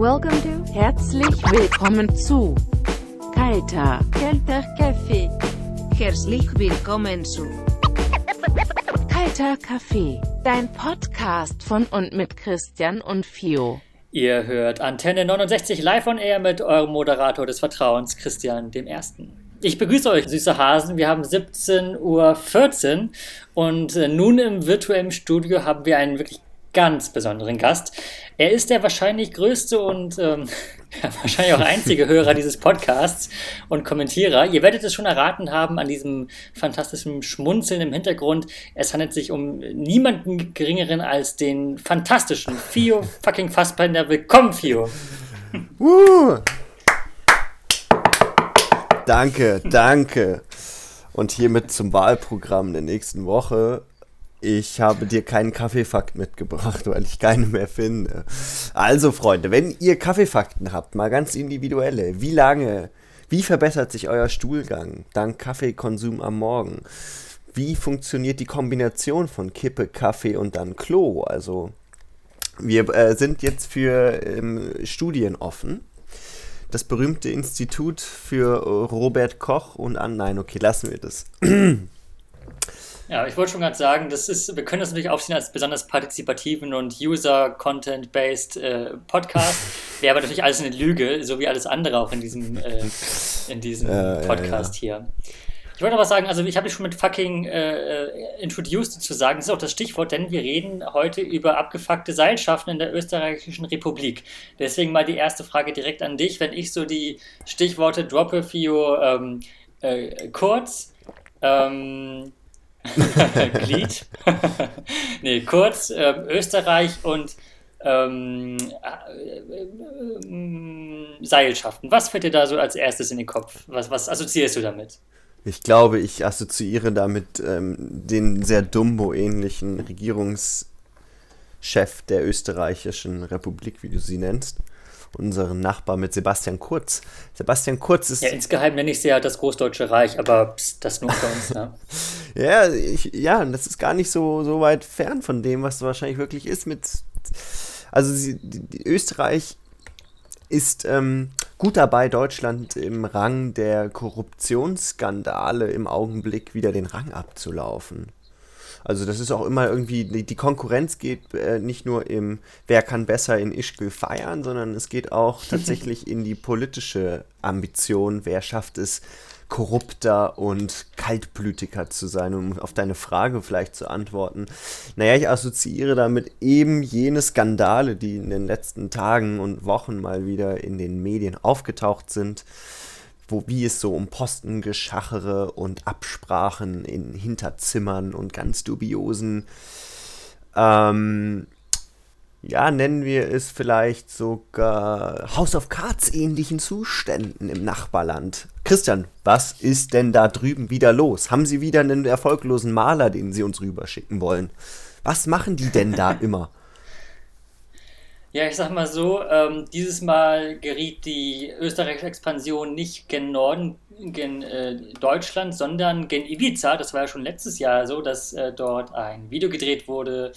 Welcome to, herzlich willkommen zu Kalter, Kalter Kaffee. Herzlich willkommen zu Kalter Kaffee, dein Podcast von und mit Christian und Fio. Ihr hört Antenne 69 live on air mit eurem Moderator des Vertrauens, Christian dem Ersten. Ich begrüße euch, süße Hasen. Wir haben 17.14 Uhr und äh, nun im virtuellen Studio haben wir einen wirklich ganz besonderen Gast. Er ist der wahrscheinlich größte und ähm, wahrscheinlich auch einzige Hörer dieses Podcasts und Kommentierer. Ihr werdet es schon erraten haben an diesem fantastischen Schmunzeln im Hintergrund. Es handelt sich um niemanden geringeren als den fantastischen Fio fucking Fassbender. Willkommen, Fio. Uh. Danke, danke. Und hiermit zum Wahlprogramm der nächsten Woche. Ich habe dir keinen Kaffeefakt mitgebracht, weil ich keine mehr finde. Also, Freunde, wenn ihr Kaffeefakten habt, mal ganz individuelle, wie lange, wie verbessert sich euer Stuhlgang dank Kaffeekonsum am Morgen? Wie funktioniert die Kombination von Kippe, Kaffee und dann Klo? Also, wir äh, sind jetzt für ähm, Studien offen. Das berühmte Institut für Robert Koch und an. Nein, okay, lassen wir das. Ja, ich wollte schon gerade sagen, das ist, wir können das natürlich aufsehen als besonders partizipativen und User-Content-based äh, Podcast. Wäre aber natürlich alles eine Lüge, so wie alles andere auch in diesem, äh, in diesem äh, Podcast ja, ja. hier. Ich wollte noch was sagen, also ich habe dich schon mit fucking äh, äh, introduced zu sagen, das ist auch das Stichwort, denn wir reden heute über abgefuckte Seilschaften in der österreichischen Republik. Deswegen mal die erste Frage direkt an dich, wenn ich so die Stichworte droppe, Fio, ähm, äh, kurz, ähm, Glied. nee, kurz, äh, Österreich und ähm, äh, äh, Seilschaften. Was fällt dir da so als erstes in den Kopf? Was, was assoziierst du damit? Ich glaube, ich assoziiere damit ähm, den sehr Dumbo-ähnlichen Regierungschef der österreichischen Republik, wie du sie nennst unseren Nachbar mit Sebastian Kurz. Sebastian Kurz ist. Ja, insgeheim nenne ich sie ja das Großdeutsche Reich, aber pst, das nur für uns, ne? ja, ich, ja, das ist gar nicht so, so weit fern von dem, was wahrscheinlich wirklich ist mit. Also, sie, die, Österreich ist ähm, gut dabei, Deutschland im Rang der Korruptionsskandale im Augenblick wieder den Rang abzulaufen. Also das ist auch immer irgendwie, die, Konkurrenz geht äh, nicht nur im, wer kann besser in Ischgl feiern, sondern es geht auch tatsächlich in die politische Ambition, wer schafft es, korrupter und kaltblütiger zu sein, um auf deine Frage vielleicht zu antworten. Naja, ich assoziiere damit eben jene Skandale, die in den letzten Tagen und Wochen mal wieder in den Medien aufgetaucht sind wo, wie es so um Postengeschachere und Absprachen in Hinterzimmern und ganz dubiosen, ähm, ja, nennen wir es vielleicht sogar House of Cards ähnlichen Zuständen im Nachbarland. Christian, was ist denn da drüben wieder los? Haben Sie wieder einen erfolglosen Maler, den Sie uns rüberschicken wollen? Was machen die denn da immer? Ja, ich sag mal so, ähm, dieses Mal geriet die österreichische Expansion nicht gen Norden, gen äh, Deutschland, sondern gen Ibiza. Das war ja schon letztes Jahr so, dass äh, dort ein Video gedreht wurde,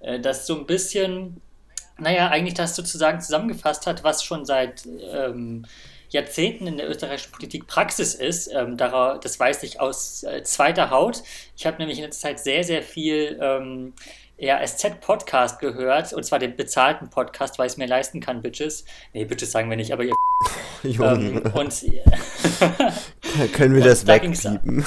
äh, das so ein bisschen, naja, eigentlich das sozusagen zusammengefasst hat, was schon seit ähm, Jahrzehnten in der österreichischen Politik Praxis ist. Ähm, das weiß ich aus äh, zweiter Haut. Ich habe nämlich in letzter Zeit sehr, sehr viel ähm, ja, SZ-Podcast gehört, und zwar den bezahlten Podcast, weil ich es mir leisten kann, Bitches. Nee, Bitches sagen wir nicht, aber ihr. ähm, und können wir und das da wegpiepen?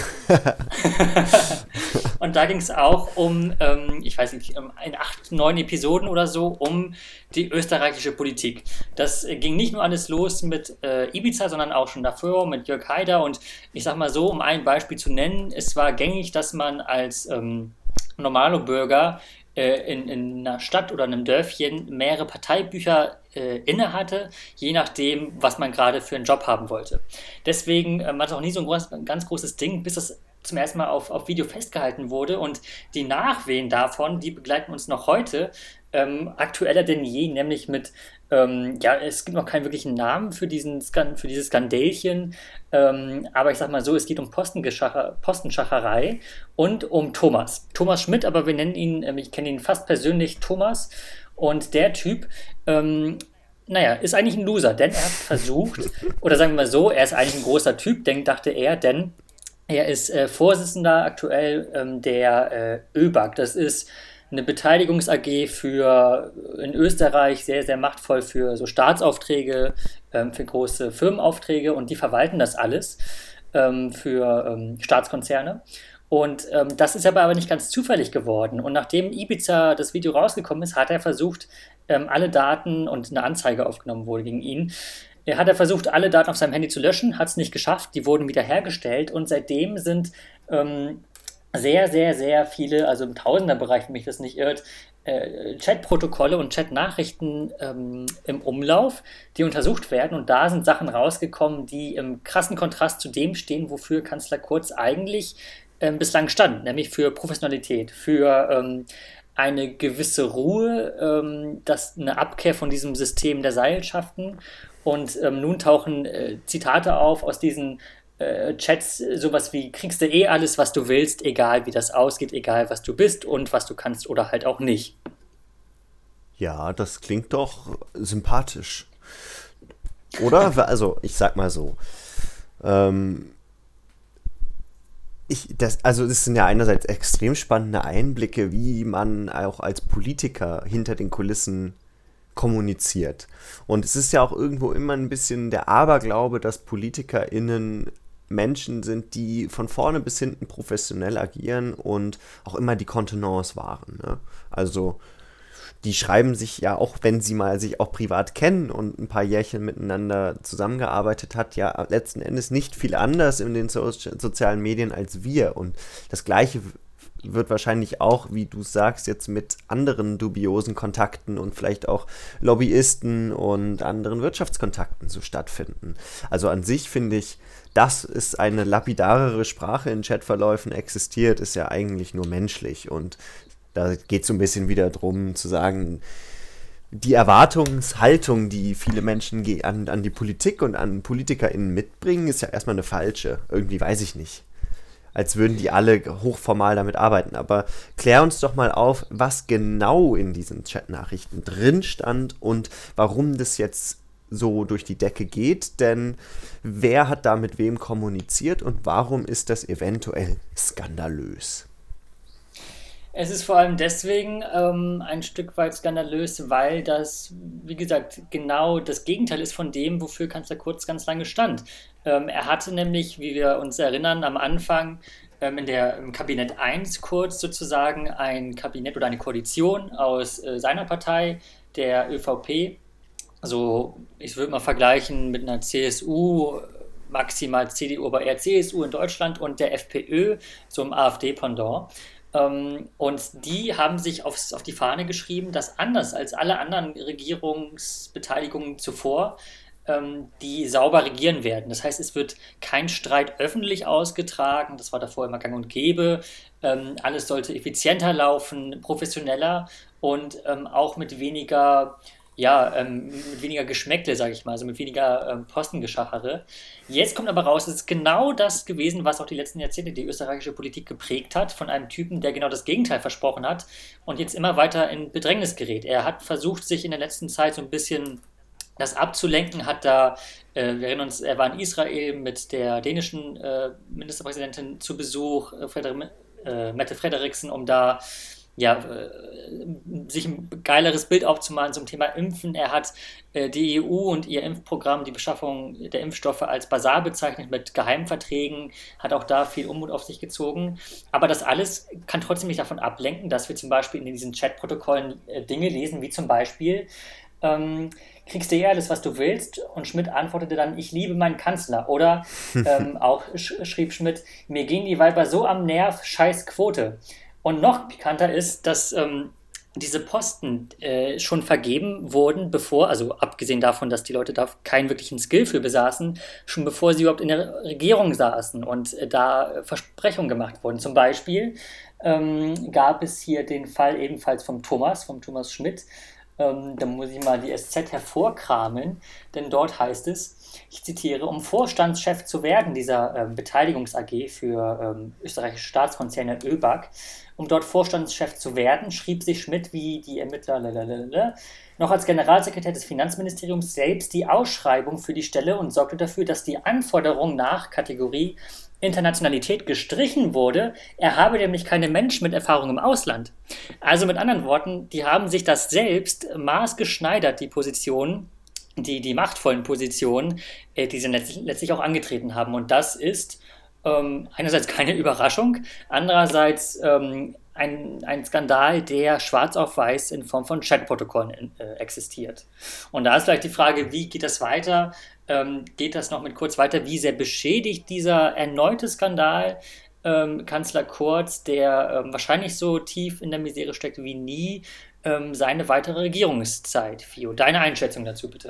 und da ging es auch um, ähm, ich weiß nicht, in acht, neun Episoden oder so, um die österreichische Politik. Das ging nicht nur alles los mit äh, Ibiza, sondern auch schon davor mit Jörg Haider. Und ich sag mal so, um ein Beispiel zu nennen, es war gängig, dass man als ähm, Normalo-Bürger äh, in, in einer Stadt oder einem Dörfchen mehrere Parteibücher äh, inne hatte, je nachdem, was man gerade für einen Job haben wollte. Deswegen äh, war es auch nie so ein, groß, ein ganz großes Ding, bis das zum ersten Mal auf, auf Video festgehalten wurde. Und die Nachwehen davon, die begleiten uns noch heute, ähm, aktueller denn je, nämlich mit, ähm, ja, es gibt noch keinen wirklichen Namen für, diesen für dieses Skandälchen, ähm, aber ich sag mal so, es geht um Postenschacherei und um Thomas. Thomas Schmidt, aber wir nennen ihn, ähm, ich kenne ihn fast persönlich Thomas und der Typ, ähm, naja, ist eigentlich ein Loser, denn er hat versucht, oder sagen wir mal so, er ist eigentlich ein großer Typ, denk, dachte er, denn er ist äh, Vorsitzender aktuell ähm, der äh, ÖBAG. Das ist eine Beteiligungs AG für in Österreich sehr, sehr machtvoll für so Staatsaufträge, ähm, für große Firmenaufträge und die verwalten das alles ähm, für ähm, Staatskonzerne. Und ähm, das ist aber, aber nicht ganz zufällig geworden. Und nachdem Ibiza das Video rausgekommen ist, hat er versucht, ähm, alle Daten und eine Anzeige aufgenommen wurde gegen ihn. Er hat er versucht, alle Daten auf seinem Handy zu löschen, hat es nicht geschafft, die wurden wieder hergestellt und seitdem sind ähm, sehr, sehr, sehr viele, also im Tausenderbereich, wenn mich das nicht irrt, äh, Chatprotokolle und Chatnachrichten ähm, im Umlauf, die untersucht werden. Und da sind Sachen rausgekommen, die im krassen Kontrast zu dem stehen, wofür Kanzler Kurz eigentlich ähm, bislang stand, nämlich für Professionalität, für ähm, eine gewisse Ruhe, ähm, das, eine Abkehr von diesem System der Seilschaften. Und ähm, nun tauchen äh, Zitate auf aus diesen äh, Chats, sowas wie, kriegst du eh alles, was du willst, egal wie das ausgeht, egal was du bist und was du kannst oder halt auch nicht. Ja, das klingt doch sympathisch. Oder? Also, ich sag mal so. Ähm, ich, das, also das sind ja einerseits extrem spannende Einblicke, wie man auch als Politiker hinter den Kulissen kommuniziert. Und es ist ja auch irgendwo immer ein bisschen der Aberglaube, dass PolitikerInnen Menschen sind, die von vorne bis hinten professionell agieren und auch immer die Kontenance wahren. Ne? Also die schreiben sich ja auch, wenn sie mal sich auch privat kennen und ein paar Jährchen miteinander zusammengearbeitet hat, ja letzten Endes nicht viel anders in den so sozialen Medien als wir. Und das Gleiche wird wahrscheinlich auch, wie du sagst, jetzt mit anderen dubiosen Kontakten und vielleicht auch Lobbyisten und anderen Wirtschaftskontakten so stattfinden. Also an sich finde ich, dass es eine lapidarere Sprache in Chatverläufen existiert, ist ja eigentlich nur menschlich und da geht es so ein bisschen wieder darum zu sagen, die Erwartungshaltung, die viele Menschen an, an die Politik und an PolitikerInnen mitbringen, ist ja erstmal eine falsche. Irgendwie weiß ich nicht. Als würden die alle hochformal damit arbeiten. Aber klär uns doch mal auf, was genau in diesen Chatnachrichten drin stand und warum das jetzt so durch die Decke geht. Denn wer hat da mit wem kommuniziert und warum ist das eventuell skandalös? Es ist vor allem deswegen ähm, ein Stück weit skandalös, weil das, wie gesagt, genau das Gegenteil ist von dem, wofür Kanzler Kurz ganz lange stand. Ähm, er hatte nämlich, wie wir uns erinnern, am Anfang ähm, in der, im Kabinett 1 kurz sozusagen ein Kabinett oder eine Koalition aus äh, seiner Partei, der ÖVP. Also ich würde mal vergleichen mit einer CSU, maximal CDU, aber eher CSU in Deutschland und der FPÖ, im AfD-Pendant. Ähm, und die haben sich aufs, auf die Fahne geschrieben, dass anders als alle anderen Regierungsbeteiligungen zuvor ähm, die sauber regieren werden. Das heißt, es wird kein Streit öffentlich ausgetragen, das war davor immer gang und gäbe. Ähm, alles sollte effizienter laufen, professioneller und auch mit weniger ja, ähm, mit weniger Geschmäckle, sage ich mal, also mit weniger ähm, Postengeschachere. Jetzt kommt aber raus, es ist genau das gewesen, was auch die letzten Jahrzehnte die österreichische Politik geprägt hat, von einem Typen, der genau das Gegenteil versprochen hat und jetzt immer weiter in Bedrängnis gerät. Er hat versucht, sich in der letzten Zeit so ein bisschen das abzulenken, hat da, äh, wir erinnern uns, er war in Israel mit der dänischen äh, Ministerpräsidentin zu Besuch, äh, Freder äh, Mette Frederiksen, um da ja, äh, sich ein geileres Bild aufzumalen zum Thema Impfen. Er hat äh, die EU und ihr Impfprogramm, die Beschaffung der Impfstoffe als Basar bezeichnet mit Geheimverträgen, hat auch da viel Unmut auf sich gezogen. Aber das alles kann trotzdem nicht davon ablenken, dass wir zum Beispiel in diesen Chatprotokollen äh, Dinge lesen, wie zum Beispiel, ähm, kriegst du eh alles, was du willst? Und Schmidt antwortete dann, ich liebe meinen Kanzler. Oder ähm, auch sch schrieb Schmidt, mir gehen die Weiber so am Nerv, scheiß Quote. Und noch pikanter ist, dass ähm, diese Posten äh, schon vergeben wurden, bevor, also abgesehen davon, dass die Leute da keinen wirklichen Skill für besaßen, schon bevor sie überhaupt in der Regierung saßen und äh, da Versprechungen gemacht wurden. Zum Beispiel ähm, gab es hier den Fall ebenfalls vom Thomas, vom Thomas Schmidt, Ähm, da muss ich mal die SZ hervorkramen, denn dort heißt es, ich zitiere, um Vorstandschef zu werden dieser ähm, Beteiligungs AG für ähm, österreichische Staatskonzerne ÖBAG, um dort Vorstandschef zu werden, schrieb sich Schmidt wie die Ermittler lalalala, noch als Generalsekretär des Finanzministeriums selbst die Ausschreibung für die Stelle und sorgte dafür, dass die Anforderung nach Kategorie Internationalität gestrichen wurde. Er habe nämlich keine Menschen mit Erfahrung im Ausland. Also mit anderen Worten, die haben sich das selbst maßgeschneidert, die Positionen, die, die machtvollen Positionen, äh, die sie letztlich, auch angetreten haben. Und das ist ähm, einerseits keine Überraschung, andererseits ähm, ein, ein Skandal, der schwarz auf weiß in Form von Chatprotokollen äh, existiert. Und da ist vielleicht die Frage, wie geht das weiter? Ähm, geht das noch mit kurz weiter? Wie sehr beschädigt dieser erneute Skandal ähm, Kanzler Kurz, der ähm, wahrscheinlich so tief in der Misere steckt wie nie, ähm, seine weitere Regierungszeit? Fio, deine Einschätzung dazu bitte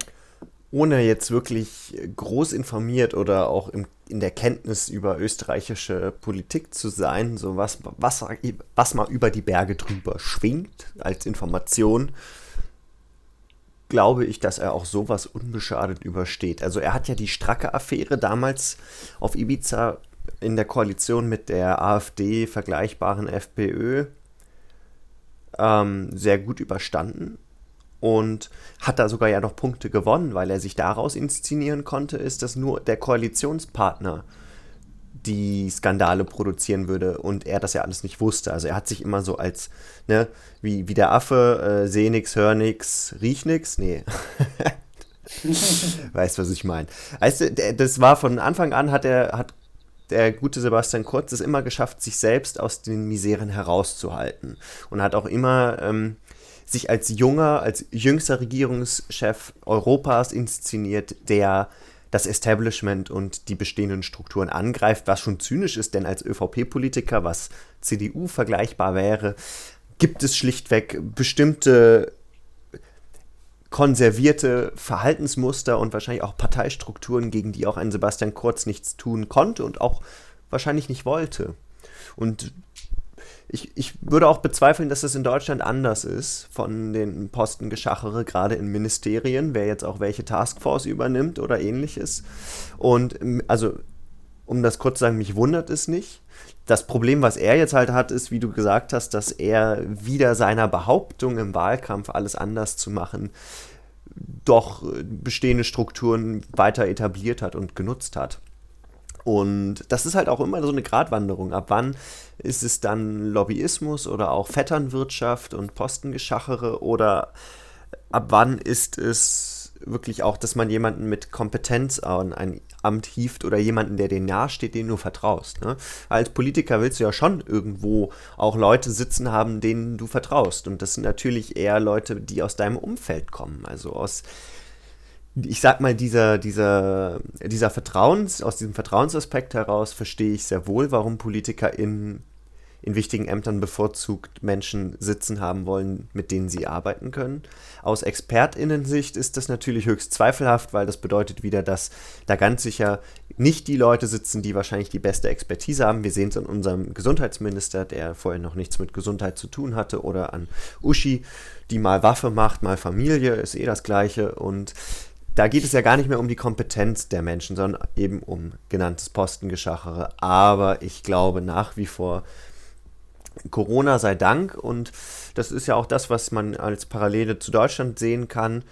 ohne jetzt wirklich groß informiert oder auch im, in der Kenntnis über österreichische Politik zu sein, so was, was, was mal über die Berge drüber schwingt als Information, glaube ich, dass er auch sowas unbeschadet übersteht. Also er hat ja die Stracke-Affäre damals auf Ibiza in der Koalition mit der AfD vergleichbaren FPÖ ähm, sehr gut überstanden und hat da sogar ja noch Punkte gewonnen, weil er sich daraus inszenieren konnte, ist, dass nur der Koalitionspartner die Skandale produzieren würde und er das ja alles nicht wusste. Also er hat sich immer so als, ne, wie, wie der Affe, äh, seh nix, hör nix, riech nix, nee. weißt, was ich meine. Weißt du, das war von Anfang an, hat er, hat der gute Sebastian Kurz es immer geschafft, sich selbst aus den Miseren herauszuhalten und hat auch immer ähm, sich als junger, als jüngster Regierungschef Europas inszeniert, der das Establishment und die bestehenden Strukturen angreift, was schon zynisch ist, denn als ÖVP-Politiker, was CDU vergleichbar wäre, gibt es schlichtweg bestimmte konservierte Verhaltensmuster und wahrscheinlich auch Parteistrukturen, gegen die auch ein Sebastian Kurz nichts tun konnte und auch wahrscheinlich nicht wollte. Und ich, ich würde auch bezweifeln, dass das in Deutschland anders ist von den Postengeschachere, gerade in Ministerien, wer jetzt auch welche Taskforce übernimmt oder ähnliches. Und ähm, also, um das kurz zu sagen, mich wundert es nicht. Das Problem, was er jetzt halt hat, ist, wie du gesagt hast, dass er wieder seiner Behauptung im Wahlkampf alles anders zu machen, doch bestehende Strukturen weiter etabliert hat und genutzt hat. Und das ist halt auch immer so eine Gratwanderung. Ab wann ist es dann Lobbyismus oder auch Vetternwirtschaft und Postengeschachere oder ab wann ist es wirklich auch, dass man jemanden mit Kompetenz an ein Amt hieft oder jemanden, der dir nahesteht, den du vertraust. Ne? Als Politiker willst du ja schon irgendwo auch Leute sitzen haben, denen du vertraust. Und das sind natürlich eher Leute, die aus deinem Umfeld kommen, also aus ich sag mal, dieser, dieser, dieser Vertrauens, aus diesem Vertrauensaspekt heraus verstehe ich sehr wohl, warum Politiker in, in wichtigen Ämtern bevorzugt Menschen sitzen haben wollen, mit denen sie arbeiten können. Aus ExpertInnen-Sicht ist das natürlich höchst zweifelhaft, weil das bedeutet wieder, dass da ganz sicher nicht die Leute sitzen, die wahrscheinlich die beste Expertise haben. Wir sehen es an unserem Gesundheitsminister, der vorher noch nichts mit Gesundheit zu tun hatte, oder an Uschi, die mal Waffe macht, mal Familie, ist eh das Gleiche. Und da geht es ja gar nicht mehr um die Kompetenz der Menschen, sondern eben um genanntes Postengeschachere. Aber ich glaube nach wie vor, Corona sei Dank, und das ist ja auch das, was man als Parallele zu Deutschland sehen kann,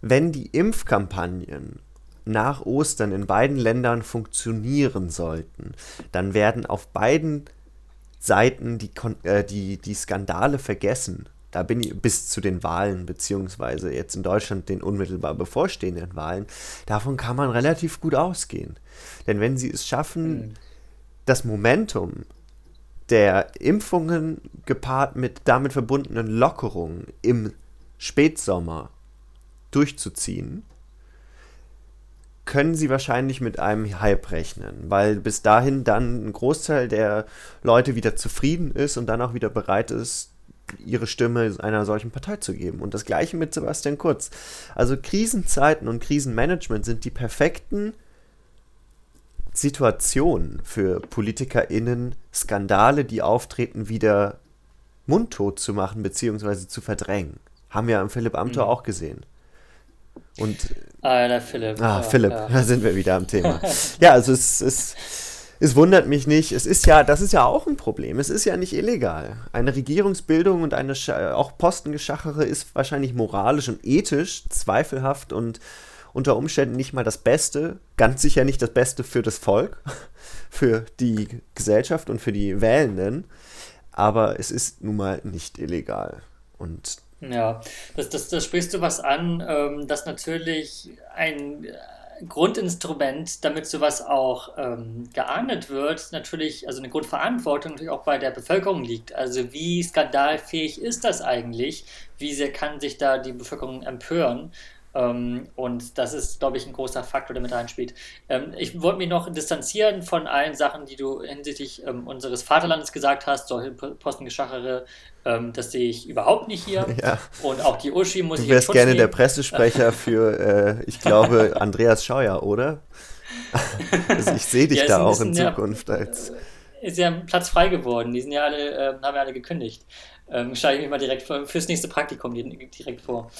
wenn die Impfkampagnen nach Ostern in beiden Ländern funktionieren sollten, dann werden auf beiden Seiten die, äh, die, die Skandale vergessen da bin ich bis zu den Wahlen, beziehungsweise jetzt in Deutschland den unmittelbar bevorstehenden Wahlen, davon kann man relativ gut ausgehen. Denn wenn sie es schaffen, mhm. das Momentum der Impfungen gepaart mit damit verbundenen Lockerungen im Spätsommer durchzuziehen, können sie wahrscheinlich mit einem Hype rechnen, weil bis dahin dann ein Großteil der Leute wieder zufrieden ist und dann auch wieder bereit ist, ihre Stimme einer solchen Partei zu geben. Und das gleiche mit Sebastian Kurz. Also Krisenzeiten und Krisenmanagement sind die perfekten Situationen für PolitikerInnen, Skandale, die auftreten, wieder mundtot zu machen bzw. zu verdrängen. Haben wir am Philipp Amthor mhm. auch gesehen. Und, ah, der Philipp. Ah, ja, Philipp, ja. da sind wir wieder am Thema. ja, also es ist es wundert mich nicht. Es ist ja, das ist ja auch ein Problem. Es ist ja nicht illegal. Eine Regierungsbildung und eine auch Postengeschachere ist wahrscheinlich moralisch und ethisch zweifelhaft und unter Umständen nicht mal das Beste, ganz sicher nicht das Beste für das Volk, für die Gesellschaft und für die Wählenden. Aber es ist nun mal nicht illegal. Und ja, das, das, das sprichst du was an, ähm, dass natürlich ein Grundinstrument, damit sowas auch ähm, geahndet wird, natürlich, also eine Grundverantwortung natürlich auch bei der Bevölkerung liegt. Also wie skandalfähig ist das eigentlich? Wie sehr kann sich da die Bevölkerung empören? Ähm, und das ist, glaube ich, ein großer Faktor, der mit reinspielt. Ähm, ich wollte mich noch distanzieren von allen Sachen, die du hinsichtlich ähm, unseres Vaterlandes gesagt hast, solche Postengeschachere, ähm, das sehe ich überhaupt nicht hier. Ja. Und auch die Uschi muss ich. Du wärst gerne nehmen. der Pressesprecher für, äh, ich glaube, Andreas Scheuer, oder? also ich sehe dich ja, da auch in Zukunft als. Äh, ist ja Platz frei geworden. Die sind ja alle, äh, haben ja alle gekündigt. Ähm, Schlage ich mich mal direkt vor, fürs nächste Praktikum direkt vor.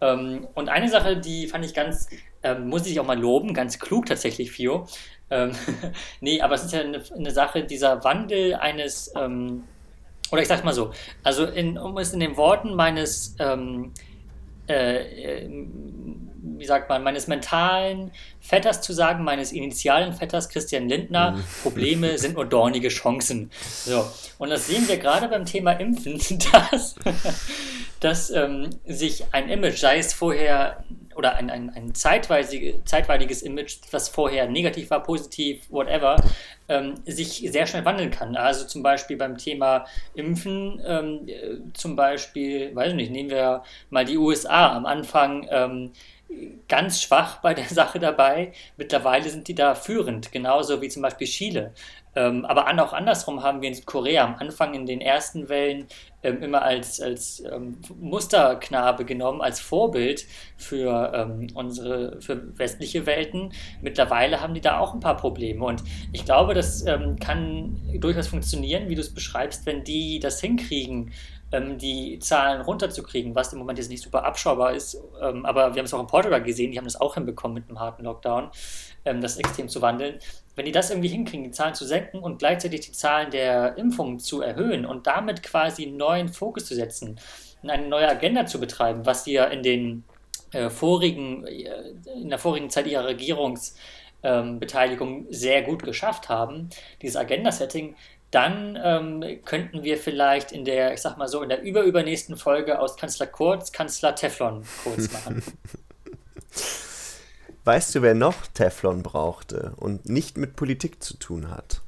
Ähm, und eine Sache, die fand ich ganz, ähm, muss ich auch mal loben, ganz klug tatsächlich, Fio. Ähm, nee, aber es ist ja eine, eine Sache, dieser Wandel eines, ähm, oder ich sag mal so, also in, um es in den Worten meines, ähm, äh, äh, wie sagt man, meines mentalen Vetters zu sagen, meines initialen Vetters Christian Lindner, mhm. Probleme sind nur dornige Chancen. So, und das sehen wir gerade beim Thema Impfen, dass, dass ähm, sich ein Image, sei es vorher oder ein, ein, ein zeitweiliges, zeitweiliges Image, was vorher negativ war, positiv, whatever, ähm, sich sehr schnell wandeln kann. Also zum Beispiel beim Thema Impfen, ähm, zum Beispiel, weiß ich nicht, nehmen wir mal die USA am Anfang. Ähm, ganz schwach bei der Sache dabei. Mittlerweile sind die da führend, genauso wie zum Beispiel Chile. Ähm, aber auch andersrum haben wir in Südkorea am Anfang in den ersten Wellen ähm, immer als, als ähm, Musterknabe genommen, als Vorbild für ähm, unsere für westliche Welten. Mittlerweile haben die da auch ein paar Probleme. Und ich glaube, das ähm, kann durchaus funktionieren, wie du es beschreibst, wenn die das hinkriegen, ähm, die Zahlen runterzukriegen, was im Moment jetzt nicht super abschaubar ist. Ähm, aber wir haben es auch in Portugal gesehen, die haben das auch hinbekommen mit einem harten Lockdown, ähm, das extrem zu wandeln. Wenn die das irgendwie hinkriegen, die Zahlen zu senken und gleichzeitig die Zahlen der Impfungen zu erhöhen und damit quasi einen neuen Fokus zu setzen, eine neue Agenda zu betreiben, was sie ja in den äh, vorigen, äh, in der vorigen Zeit ihrer Regierungsbeteiligung ähm, sehr gut geschafft haben, dieses Agenda-Setting, dann ähm, könnten wir vielleicht in der, ich sag mal so, in der überübernächsten Folge aus Kanzler Kurz Kanzler Teflon kurz machen. Weißt du, wer noch Teflon brauchte und nicht mit Politik zu tun hat?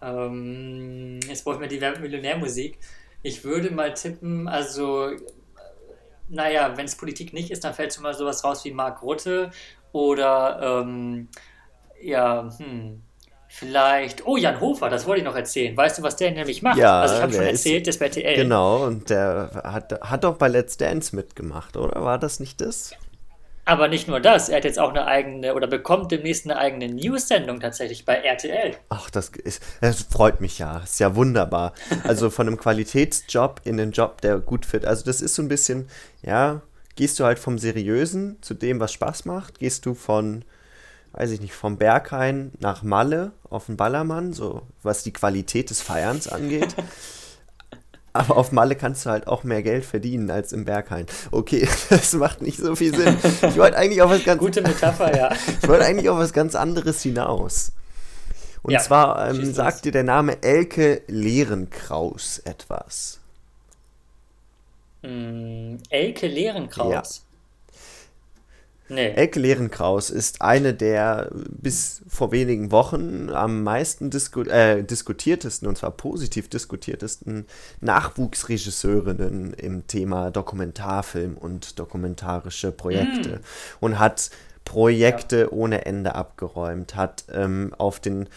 Ähm, jetzt brauchen wir die Millionärmusik. Ich würde mal tippen, also, naja, wenn es Politik nicht ist, dann fällt schon mal sowas raus wie Mark Rutte oder, ähm, ja, hm, Vielleicht, oh, Jan Hofer, das wollte ich noch erzählen. Weißt du, was der nämlich macht? Ja, also ich habe schon erzählt, das bei RTL. Genau, und der hat, hat doch bei Let's Dance mitgemacht, oder? War das nicht das? Aber nicht nur das, er hat jetzt auch eine eigene oder bekommt demnächst eine eigene News-Sendung tatsächlich bei RTL. Ach, das, ist, das freut mich ja. Ist ja wunderbar. Also von einem Qualitätsjob in den Job, der gut fit. Also das ist so ein bisschen, ja, gehst du halt vom Seriösen zu dem, was Spaß macht, gehst du von weiß ich nicht, vom Berghain nach Malle auf den Ballermann, so was die Qualität des Feierns angeht. Aber auf Malle kannst du halt auch mehr Geld verdienen als im Berghain. Okay, das macht nicht so viel Sinn. Ich wollte eigentlich auf was ganz Gute Metapher, ja. ich wollte eigentlich auf was ganz anderes hinaus. Und ja, zwar ähm, sagt dir der Name Elke Lehrenkraus etwas. Mm, Elke Lehrenkraus? Ja. Nee. Elke Lehrenkraus ist eine der bis vor wenigen Wochen am meisten disku äh, diskutiertesten, und zwar positiv diskutiertesten Nachwuchsregisseurinnen im Thema Dokumentarfilm und dokumentarische Projekte. Mm. Und hat Projekte ja. ohne Ende abgeräumt, hat ähm, auf den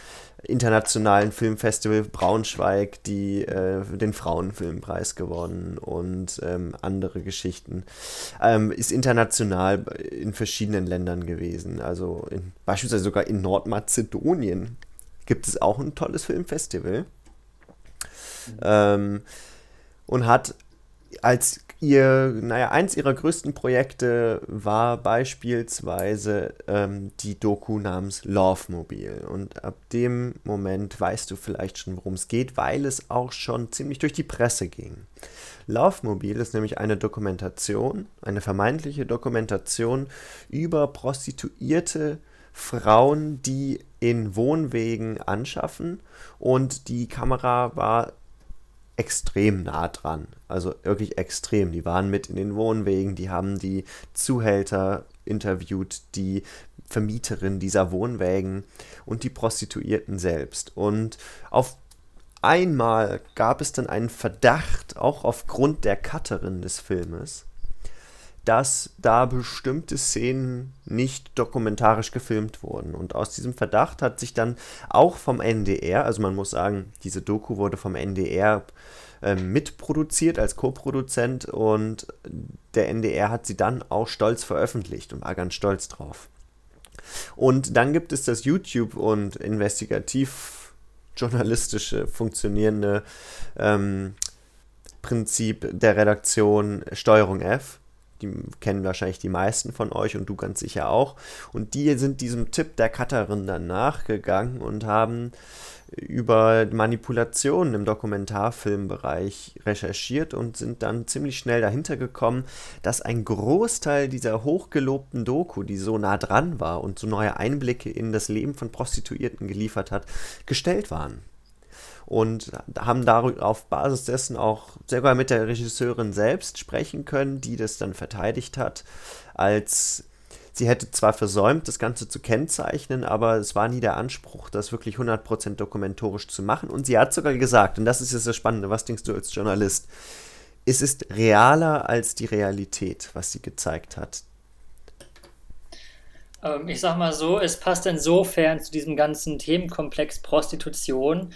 internationalen Filmfestival Braunschweig die, äh, den Frauenfilmpreis gewonnen und ähm, andere Geschichten. Ähm, ist international in verschiedenen Ländern gewesen. Also in, beispielsweise sogar in Nordmazedonien gibt es auch ein tolles Filmfestival. Mhm. Ähm, und hat als ihr, naja, eins ihrer größten Projekte war beispielsweise ähm, die Doku namens Love Mobile. Und ab dem Moment weißt du vielleicht schon, worum es geht, weil es auch schon ziemlich durch die Presse ging. Love Mobile ist nämlich eine Dokumentation, eine vermeintliche Dokumentation über Prostituierte Frauen, die in Wohnwegen anschaffen und die Kamera war extrem nah dran. Also wirklich extrem. Die waren mit in den Wohnwegen, die haben die Zuhälter interviewt, die Vermieterin dieser Wohnwägen und die Prostituierten selbst. Und auf einmal gab es dann einen Verdacht, auch aufgrund der Cutterin des Filmes, dass da bestimmte Szenen nicht dokumentarisch gefilmt wurden. Und aus diesem Verdacht hat sich dann auch vom NDR, also man muss sagen, diese Doku wurde vom NDR äh, mitproduziert als Co-Produzent und der NDR hat sie dann auch stolz veröffentlicht und war ganz stolz drauf. Und dann gibt es das YouTube und investigativ journalistische funktionierende ähm, Prinzip der Redaktion Steuerung F die kennen wahrscheinlich die meisten von euch und du ganz sicher auch. Und die sind diesem Tipp der Cutterin dann nachgegangen und haben über Manipulationen im Dokumentarfilmbereich recherchiert und sind dann ziemlich schnell dahinter gekommen, dass ein Großteil dieser hochgelobten Doku, die so nah dran war und so neue Einblicke in das Leben von Prostituierten geliefert hat, gestellt waren und haben darüber auf Basis dessen auch sogar mit der Regisseurin selbst sprechen können, die das dann verteidigt hat, als sie hätte zwar versäumt, das Ganze zu kennzeichnen, aber es war nie der Anspruch, das wirklich 100% dokumentorisch zu machen. Und sie hat sogar gesagt, und das ist jetzt das Spannende, was denkst du als Journalist, es ist realer als die Realität, was sie gezeigt hat. Ähm, ich sag mal so, es passt insofern zu diesem ganzen Themenkomplex Prostitution,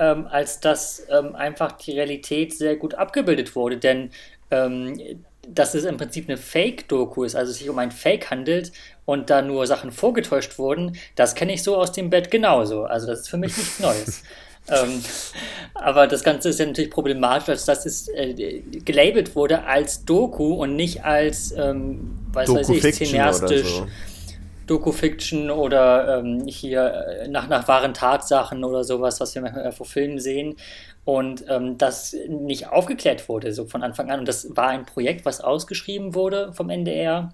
ähm, als dass ähm, einfach die Realität sehr gut abgebildet wurde. Denn ähm, dass es im Prinzip eine Fake-Doku ist, also sich um ein Fake handelt und da nur Sachen vorgetäuscht wurden, das kenne ich so aus dem Bett genauso. Also das ist für mich nichts Neues. ähm, aber das Ganze ist ja natürlich problematisch, als dass es äh, gelabelt wurde als Doku und nicht als, ähm, was weiß ich, cineastisch. So. Doku-Fiction oder ähm, hier äh, nach, nach wahren Tatsachen oder sowas, was wir manchmal vor Filmen sehen. Und ähm, das nicht aufgeklärt wurde, so von Anfang an. Und das war ein Projekt, was ausgeschrieben wurde vom NDR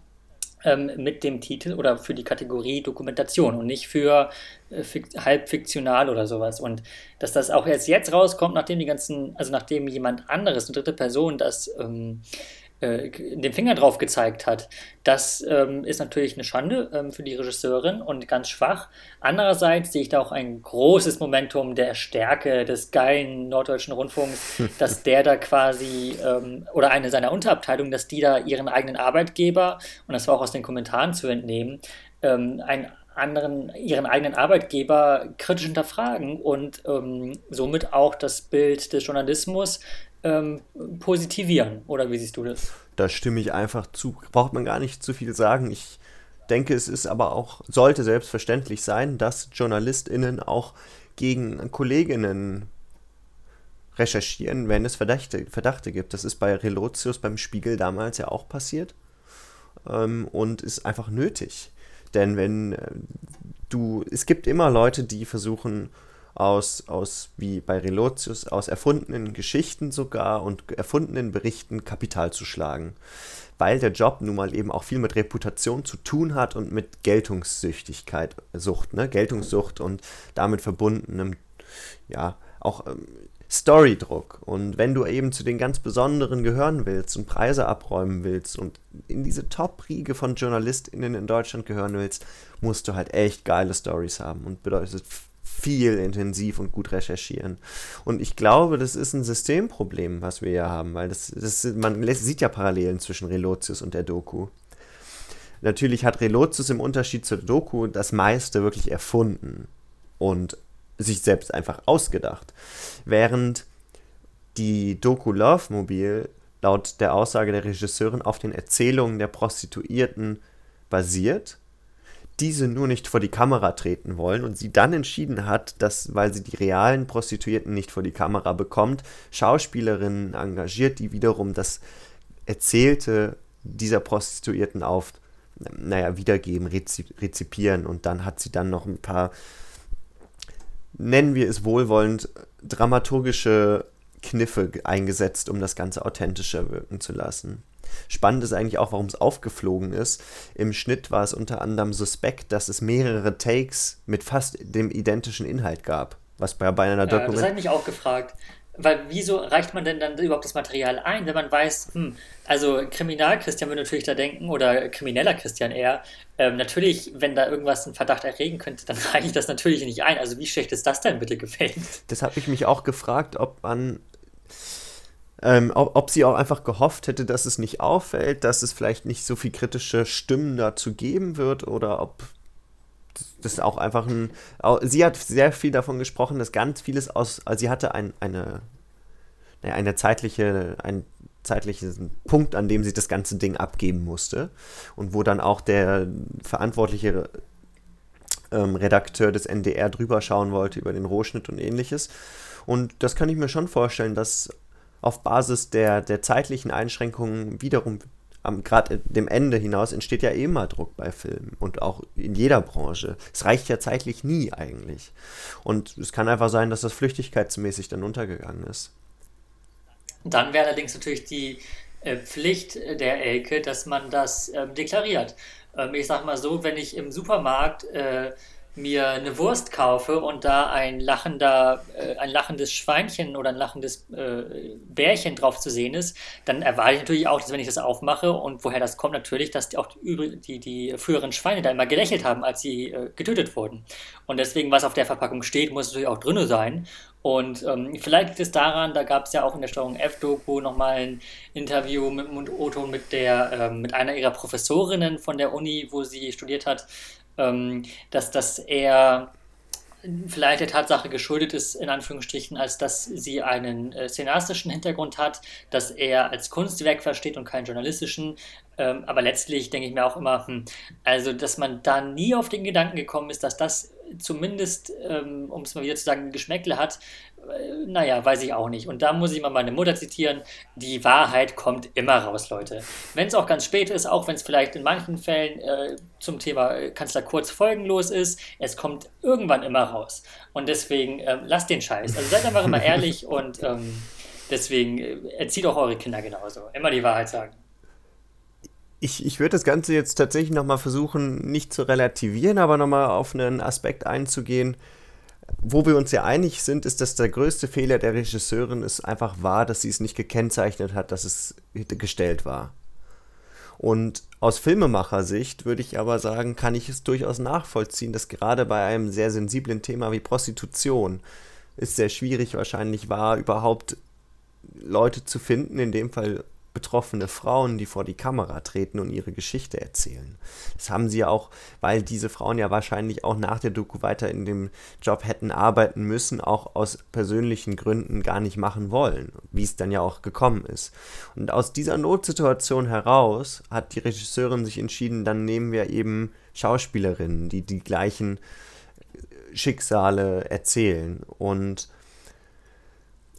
ähm, mit dem Titel oder für die Kategorie Dokumentation und nicht für äh, halb fiktional oder sowas. Und dass das auch erst jetzt rauskommt, nachdem die ganzen, also nachdem jemand anderes, eine dritte Person, das ähm, äh, den Finger drauf gezeigt hat. Das ähm, ist natürlich eine Schande ähm, für die Regisseurin und ganz schwach. Andererseits sehe ich da auch ein großes Momentum der Stärke des geilen norddeutschen Rundfunks, dass der da quasi ähm, oder eine seiner Unterabteilungen, dass die da ihren eigenen Arbeitgeber, und das war auch aus den Kommentaren zu entnehmen, ähm, einen anderen, ihren eigenen Arbeitgeber kritisch hinterfragen und ähm, somit auch das Bild des Journalismus ähm, positivieren. Oder wie siehst du das? Da stimme ich einfach zu. Braucht man gar nicht zu viel sagen. Ich denke, es ist aber auch, sollte selbstverständlich sein, dass JournalistInnen auch gegen Kolleginnen recherchieren, wenn es Verdachte, Verdachte gibt. Das ist bei Relotius beim Spiegel damals ja auch passiert ähm, und ist einfach nötig. Denn wenn äh, du, es gibt immer Leute, die versuchen, aus, aus, wie bei Relotius, aus erfundenen Geschichten sogar und erfundenen Berichten Kapital zu schlagen. Weil der Job nun mal eben auch viel mit Reputation zu tun hat und mit Geltungssüchtigkeit, Sucht, ne? Geltungssucht und damit verbundenem, ja, auch ähm, Storydruck. Und wenn du eben zu den ganz Besonderen gehören willst und Preise abräumen willst und in diese Top-Riege von JournalistInnen in Deutschland gehören willst, musst du halt echt geile Stories haben und bedeutet viel intensiv und gut recherchieren. Und ich glaube, das ist ein Systemproblem, was wir hier haben, weil das, das man sieht ja Parallelen zwischen Relotius und der Doku. Natürlich hat Relotius im Unterschied zur Doku das meiste wirklich erfunden und sich selbst einfach ausgedacht. Während die Doku Love Mobile laut der Aussage der Regisseurin auf den Erzählungen der Prostituierten basiert diese nur nicht vor die Kamera treten wollen und sie dann entschieden hat, dass, weil sie die realen Prostituierten nicht vor die Kamera bekommt, Schauspielerinnen engagiert, die wiederum das Erzählte dieser Prostituierten auf, naja, wiedergeben, rezipieren und dann hat sie dann noch ein paar, nennen wir es wohlwollend, dramaturgische Kniffe eingesetzt, um das Ganze authentischer wirken zu lassen. Spannend ist eigentlich auch, warum es aufgeflogen ist. Im Schnitt war es unter anderem suspekt, dass es mehrere Takes mit fast dem identischen Inhalt gab. Was bei, bei einer Dokumentation. Ja, das hat mich auch gefragt. Weil wieso reicht man denn dann überhaupt das Material ein, wenn man weiß, hm, also Kriminal-Christian würde natürlich da denken, oder krimineller Christian eher, ähm, natürlich, wenn da irgendwas einen Verdacht erregen könnte, dann reiche ich das natürlich nicht ein. Also wie schlecht ist das denn bitte gefällt? Das habe ich mich auch gefragt, ob man ähm, ob, ob, sie auch einfach gehofft hätte, dass es nicht auffällt, dass es vielleicht nicht so viel kritische Stimmen dazu geben wird oder ob das auch einfach ein. Sie hat sehr viel davon gesprochen, dass ganz vieles aus. Also sie hatte ein, eine, eine zeitliche, einen zeitlichen Punkt, an dem sie das ganze Ding abgeben musste und wo dann auch der verantwortliche ähm, Redakteur des NDR drüber schauen wollte über den Rohschnitt und ähnliches. Und das kann ich mir schon vorstellen, dass auf Basis der, der zeitlichen Einschränkungen wiederum gerade dem Ende hinaus entsteht ja eh immer Druck bei Filmen und auch in jeder Branche. Es reicht ja zeitlich nie eigentlich. Und es kann einfach sein, dass das flüchtigkeitsmäßig dann untergegangen ist. Dann wäre allerdings natürlich die äh, Pflicht der Elke, dass man das ähm, deklariert. Ähm, ich sag mal so, wenn ich im Supermarkt äh, mir eine Wurst kaufe und da ein lachender, äh, ein lachendes Schweinchen oder ein lachendes äh, Bärchen drauf zu sehen ist, dann erwarte ich natürlich auch, dass wenn ich das aufmache und woher das kommt, natürlich, dass auch die, die, die früheren Schweine da immer gelächelt haben, als sie äh, getötet wurden. Und deswegen, was auf der Verpackung steht, muss natürlich auch drin sein. Und ähm, vielleicht liegt es daran, da gab es ja auch in der Steuerung F-Doku nochmal ein Interview mit Mund Otto mit der, ähm, mit einer ihrer Professorinnen von der Uni, wo sie studiert hat, ähm, dass das eher vielleicht der Tatsache geschuldet ist, in Anführungsstrichen, als dass sie einen äh, szenaristischen Hintergrund hat, dass er als Kunstwerk versteht und keinen journalistischen. Ähm, aber letztlich denke ich mir auch immer, hm, also dass man da nie auf den Gedanken gekommen ist, dass das zumindest, ähm, um es mal wieder zu sagen, Geschmäckle hat, äh, naja, weiß ich auch nicht. Und da muss ich mal meine Mutter zitieren, die Wahrheit kommt immer raus, Leute. Wenn es auch ganz spät ist, auch wenn es vielleicht in manchen Fällen äh, zum Thema äh, Kanzler Kurz folgenlos ist, es kommt irgendwann immer raus. Und deswegen ähm, lasst den Scheiß. Also seid einfach immer ehrlich und ähm, deswegen äh, erzieht auch eure Kinder genauso. Immer die Wahrheit sagen. Ich, ich würde das Ganze jetzt tatsächlich nochmal versuchen, nicht zu relativieren, aber nochmal auf einen Aspekt einzugehen, wo wir uns ja einig sind, ist, dass der größte Fehler der Regisseurin ist einfach war, dass sie es nicht gekennzeichnet hat, dass es gestellt war. Und aus Filmemacher-Sicht würde ich aber sagen, kann ich es durchaus nachvollziehen, dass gerade bei einem sehr sensiblen Thema wie Prostitution es sehr schwierig wahrscheinlich war, überhaupt Leute zu finden, in dem Fall betroffene Frauen, die vor die Kamera treten und ihre Geschichte erzählen. Das haben sie ja auch, weil diese Frauen ja wahrscheinlich auch nach der Doku weiter in dem Job hätten arbeiten müssen, auch aus persönlichen Gründen gar nicht machen wollen, wie es dann ja auch gekommen ist. Und aus dieser Notsituation heraus hat die Regisseurin sich entschieden, dann nehmen wir eben Schauspielerinnen, die die gleichen Schicksale erzählen und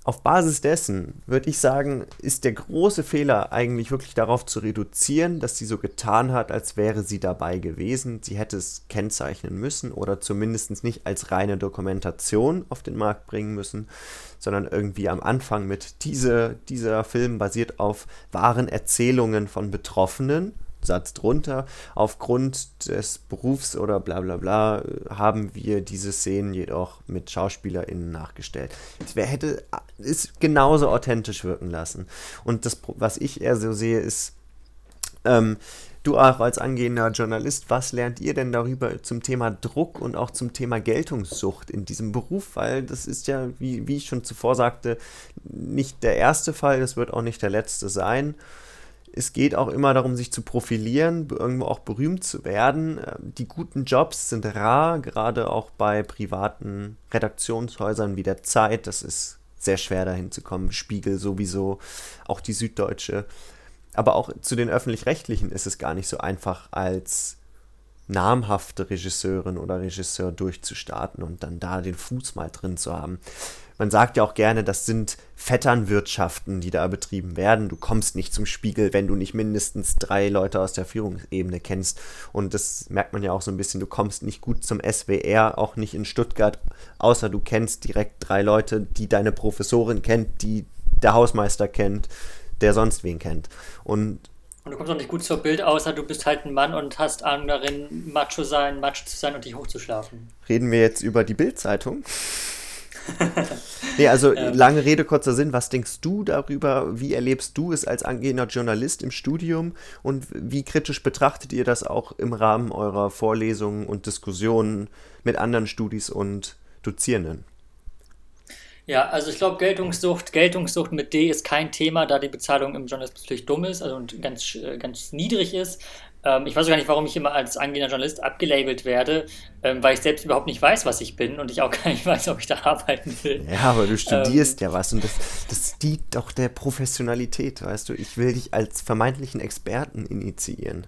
auf Basis dessen würde ich sagen, ist der große Fehler eigentlich wirklich darauf zu reduzieren, dass sie so getan hat, als wäre sie dabei gewesen. Sie hätte es kennzeichnen müssen oder zumindest nicht als reine Dokumentation auf den Markt bringen müssen, sondern irgendwie am Anfang mit diese, dieser Film basiert auf wahren Erzählungen von Betroffenen Satz drunter. Aufgrund des Berufs oder bla bla bla haben wir diese Szenen jedoch mit SchauspielerInnen nachgestellt. Es hätte es genauso authentisch wirken lassen. Und das, was ich eher so sehe, ist, ähm, du auch als angehender Journalist, was lernt ihr denn darüber zum Thema Druck und auch zum Thema Geltungssucht in diesem Beruf? Weil das ist ja, wie, wie ich schon zuvor sagte, nicht der erste Fall, das wird auch nicht der letzte sein es geht auch immer darum, sich zu profilieren, irgendwo auch berühmt zu werden. Ähm, die guten Jobs sind rar, gerade auch bei privaten Redaktionshäusern wie der Zeit. Das ist sehr schwer dahin zu kommen. Spiegel sowieso, auch die Süddeutsche. Aber auch zu den öffentlich-rechtlichen ist es gar nicht so einfach als namhafte Regisseurin oder Regisseur durchzustarten und dann da den Fuß mal drin zu haben. Man sagt ja auch gerne, das sind Vetternwirtschaften, die da betrieben werden. Du kommst nicht zum Spiegel, wenn du nicht mindestens drei Leute aus der Führungsebene kennst. Und das merkt man ja auch so ein bisschen. Du kommst nicht gut zum SWR, auch nicht in Stuttgart, außer du kennst direkt drei Leute, die deine Professorin kennt, die der Hausmeister kennt, der sonst wen kennt. Und und du kommst auch nicht gut zur Bild, außer du bist halt ein Mann und hast Ahnung darin, Macho sein, Macho zu sein und dich hochzuschlafen. Reden wir jetzt über die Bild-Zeitung? nee, also ja. lange Rede, kurzer Sinn. Was denkst du darüber? Wie erlebst du es als angehender Journalist im Studium? Und wie kritisch betrachtet ihr das auch im Rahmen eurer Vorlesungen und Diskussionen mit anderen Studis und Dozierenden? Ja, also ich glaube, Geltungssucht, Geltungssucht mit D ist kein Thema, da die Bezahlung im Journalismus natürlich dumm ist also und ganz, äh, ganz niedrig ist. Ähm, ich weiß gar nicht, warum ich immer als angehender Journalist abgelabelt werde, ähm, weil ich selbst überhaupt nicht weiß, was ich bin und ich auch gar nicht weiß, ob ich da arbeiten will. Ja, aber du studierst ähm, ja was und das, das dient doch der Professionalität, weißt du. Ich will dich als vermeintlichen Experten initiieren.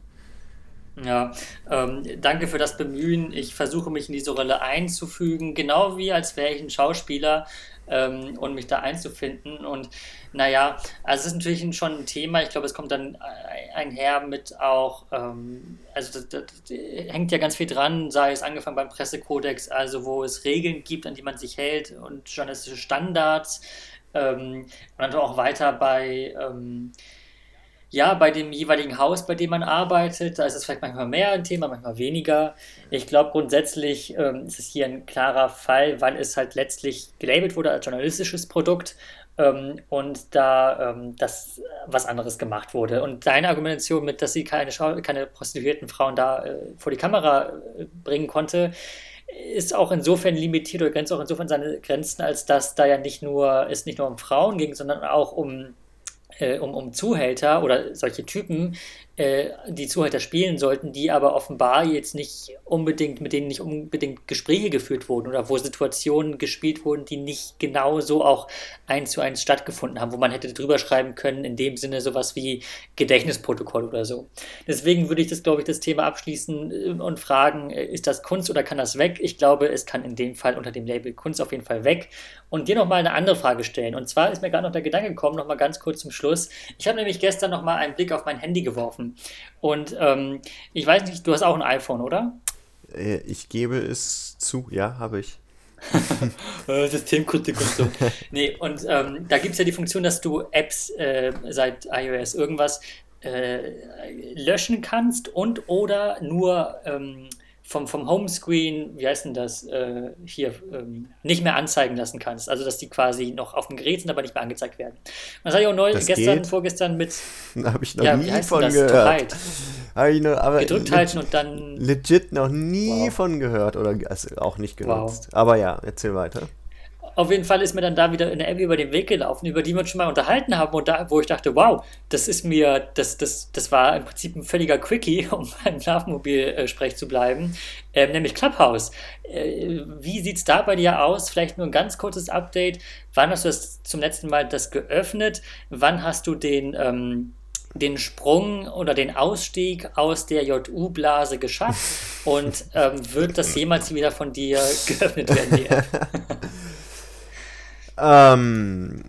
Ja, ähm, danke für das Bemühen. Ich versuche mich in diese Rolle einzufügen, genau wie als wäre ich ein Schauspieler ähm, und mich da einzufinden. Und naja, also es ist natürlich schon ein Thema. Ich glaube, es kommt dann einher mit auch, ähm, also das, das, das, hängt ja ganz viel dran, sei es angefangen beim Pressekodex, also wo es Regeln gibt, an die man sich hält und journalistische Standards. Ähm, und dann auch weiter bei ähm, ja, bei dem jeweiligen Haus, bei dem man arbeitet, da ist es vielleicht manchmal mehr ein Thema, manchmal weniger. Ich glaube, grundsätzlich ähm, ist es hier ein klarer Fall, weil es halt letztlich gelabelt wurde als journalistisches Produkt ähm, und da ähm, das was anderes gemacht wurde. Und deine Argumentation mit, dass sie keine, keine prostituierten Frauen da äh, vor die Kamera äh, bringen konnte, ist auch insofern limitiert oder grenzt auch insofern seine Grenzen, als dass da ja nicht nur es nicht nur um Frauen ging, sondern auch um äh, um, um Zuhälter oder solche Typen, äh, die Zuhälter spielen sollten, die aber offenbar jetzt nicht unbedingt, mit denen nicht unbedingt Gespräche geführt wurden oder wo Situationen gespielt wurden, die nicht genau so auch eins zu eins stattgefunden haben, wo man hätte drüber schreiben können, in dem Sinne sowas wie Gedächtnisprotokoll oder so. Deswegen würde ich das, glaube ich, das Thema abschließen äh, und fragen, äh, ist das Kunst oder kann das weg? Ich glaube, es kann in dem Fall unter dem Label Kunst auf jeden Fall weg. Und dir nochmal eine andere Frage stellen. Und zwar ist mir gerade noch der Gedanke gekommen, nochmal ganz kurz zum Schluss. Ich habe nämlich gestern nochmal einen Blick auf mein Handy geworfen und ähm, ich weiß nicht, du hast auch ein iPhone, oder? Äh, ich gebe es zu, ja, habe ich. Äh, Systemkritik und so. Nee, und ähm, da gibt es ja die Funktion, dass du Apps äh, seit iOS irgendwas äh, löschen kannst und oder nur ähm, vom, vom Homescreen, wie heißt denn das, äh, hier ähm, nicht mehr anzeigen lassen kannst. Also, dass die quasi noch auf dem Gerät sind, aber nicht mehr angezeigt werden. Das habe ich auch neu, gestern, geht? vorgestern mit. habe ich noch ja, nie von gehört. Habe ich noch, aber Gedrückt halten und dann. Legit noch nie wow. von gehört oder also auch nicht genutzt. Wow. Aber ja, erzähl weiter. Auf jeden Fall ist mir dann da wieder eine App über den Weg gelaufen, über die wir uns schon mal unterhalten haben und da, wo ich dachte, wow, das ist mir, das, das, das war im Prinzip ein völliger Quickie, um beim Schlafmobil-Sprech zu bleiben, äh, nämlich Clubhouse. Äh, wie sieht es da bei dir aus? Vielleicht nur ein ganz kurzes Update. Wann hast du das zum letzten Mal das geöffnet? Wann hast du den, ähm, den Sprung oder den Ausstieg aus der JU-Blase geschafft? Und ähm, wird das jemals wieder von dir geöffnet werden, die App? Ähm,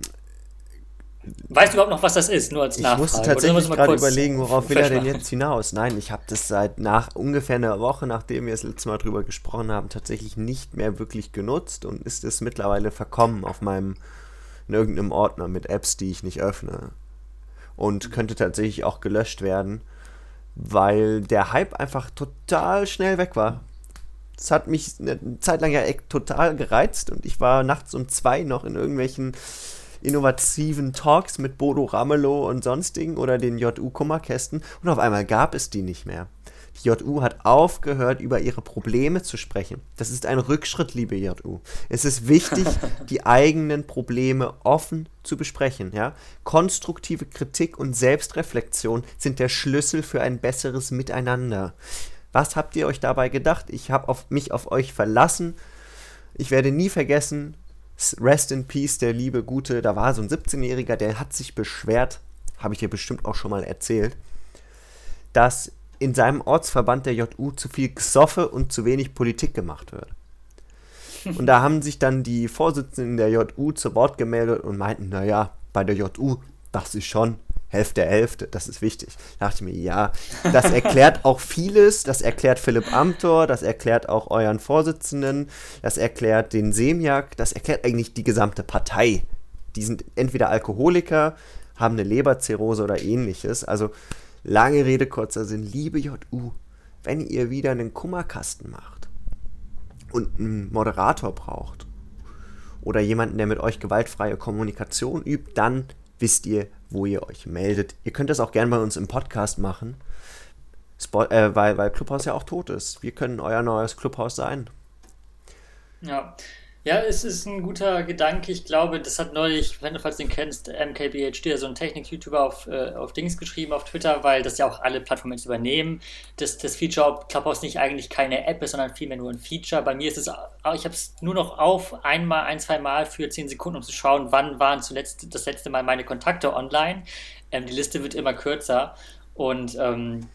Weißt du überhaupt noch, was das ist? Nur als Nachfrage. Ich musste tatsächlich gerade überlegen, worauf will er denn jetzt hinaus? Nein, ich habe das seit nach ungefähr einer Woche, nachdem wir das letzte Mal drüber gesprochen haben, tatsächlich nicht mehr wirklich genutzt und ist es mittlerweile verkommen auf meinem in irgendeinem Ordner mit Apps, die ich nicht öffne. Und könnte tatsächlich auch gelöscht werden, weil der Hype einfach total schnell weg war. Das hat mich eine Zeit lang ja echt total gereizt und ich war nachts um zwei noch in irgendwelchen innovativen Talks mit Bodo Ramelow und sonstigen oder den JU-Kummerkästen und auf einmal gab es die nicht mehr. Die JU hat aufgehört, über ihre Probleme zu sprechen. Das ist ein Rückschritt, liebe JU. Es ist wichtig, die eigenen Probleme offen zu besprechen. Ja? Konstruktive Kritik und Selbstreflexion sind der Schlüssel für ein besseres Miteinander. Was habt ihr euch dabei gedacht? Ich habe mich auf euch verlassen. Ich werde nie vergessen, Rest in Peace, der liebe Gute, da war so ein 17-Jähriger, der hat sich beschwert, habe ich dir bestimmt auch schon mal erzählt, dass in seinem Ortsverband der JU zu viel Gesoffe und zu wenig Politik gemacht wird. Und da haben sich dann die Vorsitzenden der JU zu Wort gemeldet und meinten, naja, bei der JU, das ist schon Hälfte Hälfte, das ist wichtig. Da dachte ich mir, ja, das erklärt auch vieles, das erklärt Philipp Amthor, das erklärt auch euren Vorsitzenden, das erklärt den Semjak, das erklärt eigentlich die gesamte Partei. Die sind entweder Alkoholiker, haben eine Leberzirrhose oder ähnliches. Also lange Rede, kurzer Sinn, liebe JU, wenn ihr wieder einen Kummerkasten macht und einen Moderator braucht oder jemanden, der mit euch gewaltfreie Kommunikation übt, dann wisst ihr, wo ihr euch meldet. Ihr könnt das auch gerne bei uns im Podcast machen, Spo äh, weil, weil Clubhouse ja auch tot ist. Wir können euer neues Clubhouse sein. Ja. Ja, es ist ein guter Gedanke. Ich glaube, das hat neulich, wenn du falls den kennst, MKBHD, so ein Technik-YouTuber auf, äh, auf Dings geschrieben auf Twitter, weil das ja auch alle Plattformen jetzt übernehmen. dass das Feature, ob Clubhouse nicht eigentlich keine App ist, sondern vielmehr nur ein Feature. Bei mir ist es, ich habe es nur noch auf, einmal, ein, zwei Mal für zehn Sekunden, um zu schauen, wann waren zuletzt das letzte Mal meine Kontakte online. Ähm, die Liste wird immer kürzer und ähm,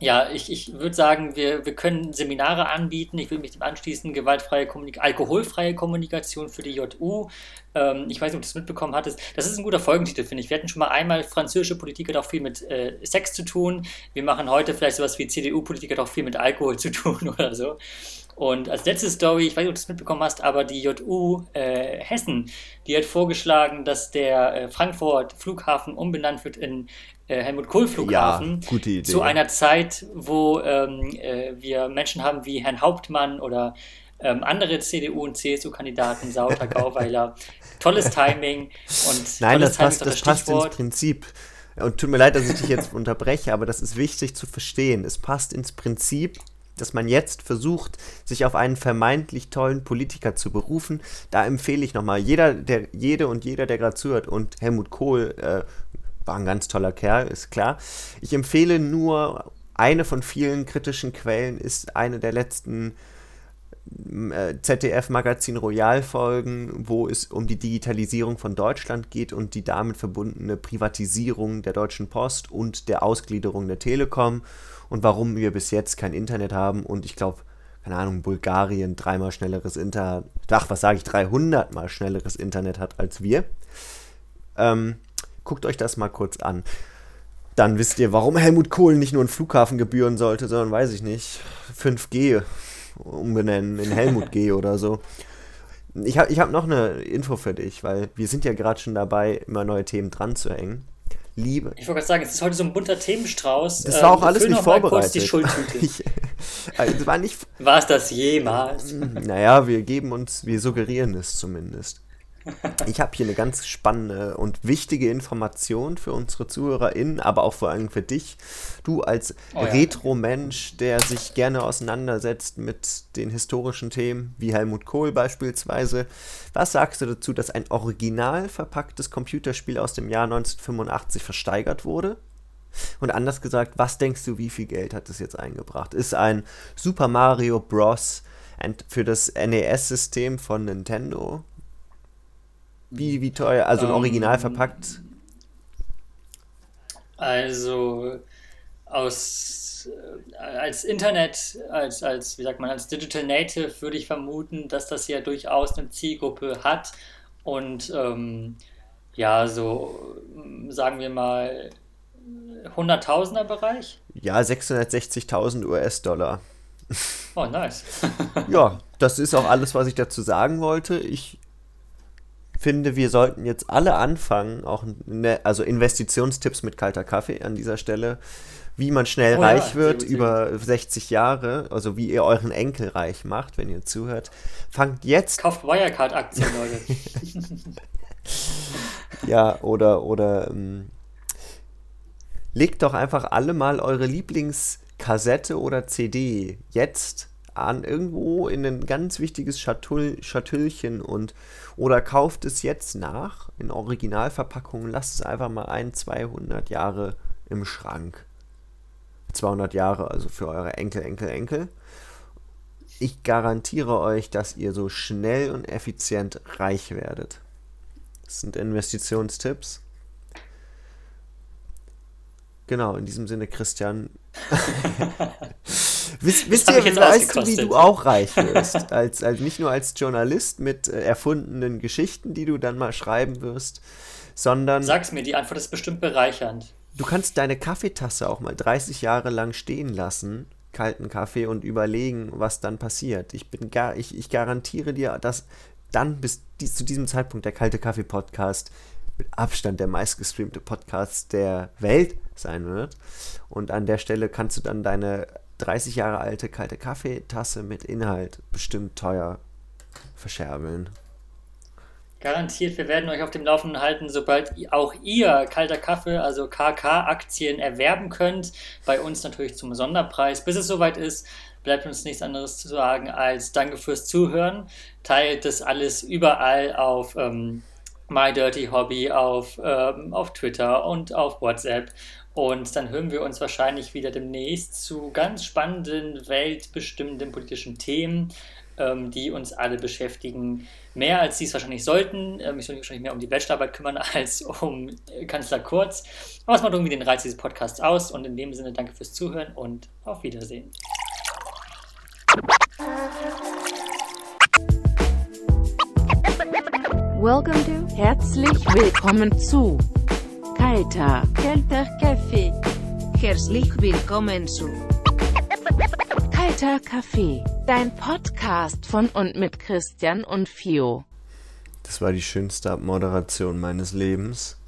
ja, ich, ich würde sagen, wir, wir können Seminare anbieten. Ich würde mich dem anschließen, gewaltfreie Kommunikation, alkoholfreie Kommunikation für die JU. Ähm, ich weiß nicht, ob du das mitbekommen hattest. Das ist ein guter Folgentitel, finde ich. Wir hatten schon mal einmal, französische Politik hat auch viel mit äh, Sex zu tun. Wir machen heute vielleicht sowas wie CDU-Politik hat auch viel mit Alkohol zu tun oder so. Und als letzte Story, ich weiß nicht, ob du das mitbekommen hast, aber die JU äh, Hessen, die hat vorgeschlagen, dass der äh, Frankfurt Flughafen umbenannt wird in äh, Helmut Kohl Flughafen. Ja, gute Idee. Zu einer Zeit, wo ähm, äh, wir Menschen haben wie Herrn Hauptmann oder ähm, andere CDU- und CSU-Kandidaten, Sauter, Gauweiler. Tolles Timing und Nein, das passt, das, das passt ins Prinzip. Und tut mir leid, dass ich dich jetzt unterbreche, aber das ist wichtig zu verstehen. Es passt ins Prinzip, dass man jetzt versucht, sich auf einen vermeintlich tollen Politiker zu berufen. Da empfehle ich nochmal, jeder, der, jede und jeder, der gerade zuhört und Helmut Kohl äh, war ein ganz toller Kerl, ist klar. Ich empfehle nur, eine von vielen kritischen Quellen ist eine der letzten ZDF-Magazin Royal-Folgen, wo es um die Digitalisierung von Deutschland geht und die damit verbundene Privatisierung der Deutschen Post und der Ausgliederung der Telekom und warum wir bis jetzt kein Internet haben und ich glaube, keine Ahnung, Bulgarien dreimal schnelleres Internet, ach, was sage ich, 300 mal schnelleres Internet hat als wir. Ähm, Guckt euch das mal kurz an. Dann wisst ihr, warum Helmut Kohl nicht nur einen Flughafen gebühren sollte, sondern weiß ich nicht, 5G umbenennen in Helmut G oder so. Ich habe ich hab noch eine Info für dich, weil wir sind ja gerade schon dabei, immer neue Themen dran zu hängen. Liebe. Ich wollte gerade sagen, es ist heute so ein bunter Themenstrauß. Das war auch ähm, alles nicht vorbereitet. die Schuldtüte. ich, also war nicht. War es das jemals? Naja, wir geben uns, wir suggerieren es zumindest. Ich habe hier eine ganz spannende und wichtige Information für unsere ZuhörerInnen, aber auch vor allem für dich. Du als oh ja. Retro-Mensch, der sich gerne auseinandersetzt mit den historischen Themen, wie Helmut Kohl beispielsweise. Was sagst du dazu, dass ein original verpacktes Computerspiel aus dem Jahr 1985 versteigert wurde? Und anders gesagt, was denkst du, wie viel Geld hat es jetzt eingebracht? Ist ein Super Mario Bros. für das NES-System von Nintendo wie, wie teuer? Also ein Original ähm, verpackt? Also aus äh, als Internet, als, als, wie sagt man, als Digital Native würde ich vermuten, dass das ja durchaus eine Zielgruppe hat. Und ähm, ja, so sagen wir mal 100.000er Bereich? Ja, 660.000 US-Dollar. Oh, nice. ja, das ist auch alles, was ich dazu sagen wollte. Ich finde, wir sollten jetzt alle anfangen, auch ne, also Investitionstipps mit kalter Kaffee an dieser Stelle, wie man schnell oh, reich ja, wird über 60 Jahre, also wie ihr euren Enkel reich macht, wenn ihr zuhört. Fangt jetzt. Kauft Wirecard-Aktien, Leute. ja, oder, oder ähm, legt doch einfach alle mal eure Lieblingskassette oder CD jetzt an irgendwo in ein ganz wichtiges Schatull, Schatüllchen und oder kauft es jetzt nach in Originalverpackung, lasst es einfach mal ein, 200 Jahre im Schrank. 200 Jahre, also für eure Enkel, Enkel, Enkel. Ich garantiere euch, dass ihr so schnell und effizient reich werdet. Das sind Investitionstipps. genau, in diesem Sinne, Christian. wisst, wisst ihr, weißt du, wie du auch reich wirst? als, als, nicht nur als Journalist mit äh, erfundenen Geschichten, die du dann mal schreiben wirst, sondern Sag's mir, die Antwort ist bestimmt bereichernd. du kannst deine Kaffeetasse auch mal 30 Jahre lang stehen lassen, kalten Kaffee, und überlegen, was dann passiert. Ich bin gar, ich, ich garantiere dir, dass dann bis dies, zu diesem Zeitpunkt der Kalte Kaffee Podcast mit Abstand der meistgestreamte Podcast der Welt sein wird. Und an der Stelle kannst du dann deine 30 Jahre alte kalte Kaffeetasse mit Inhalt bestimmt teuer verscherbeln. Garantiert, wir werden euch auf dem Laufenden halten, sobald auch ihr kalter Kaffee, also KK-Aktien erwerben könnt. Bei uns natürlich zum Sonderpreis. Bis es soweit ist, bleibt uns nichts anderes zu sagen als Danke fürs Zuhören. Teilt das alles überall auf ähm, My Dirty Hobby, auf, ähm, auf Twitter und auf WhatsApp. Und dann hören wir uns wahrscheinlich wieder demnächst zu ganz spannenden, weltbestimmenden politischen Themen, ähm, die uns alle beschäftigen. Mehr als sie es wahrscheinlich sollten. Ähm, ich soll mich wahrscheinlich mehr um die Bachelorarbeit kümmern als um äh, Kanzler Kurz. Aber es macht irgendwie den Reiz dieses Podcasts aus. Und in dem Sinne danke fürs Zuhören und auf Wiedersehen. Welcome to. Herzlich willkommen zu. Kalter. Kalter Kaffee. Herzlich willkommen zu Kalter Kaffee. Dein Podcast von und mit Christian und Fio. Das war die schönste Abmoderation meines Lebens.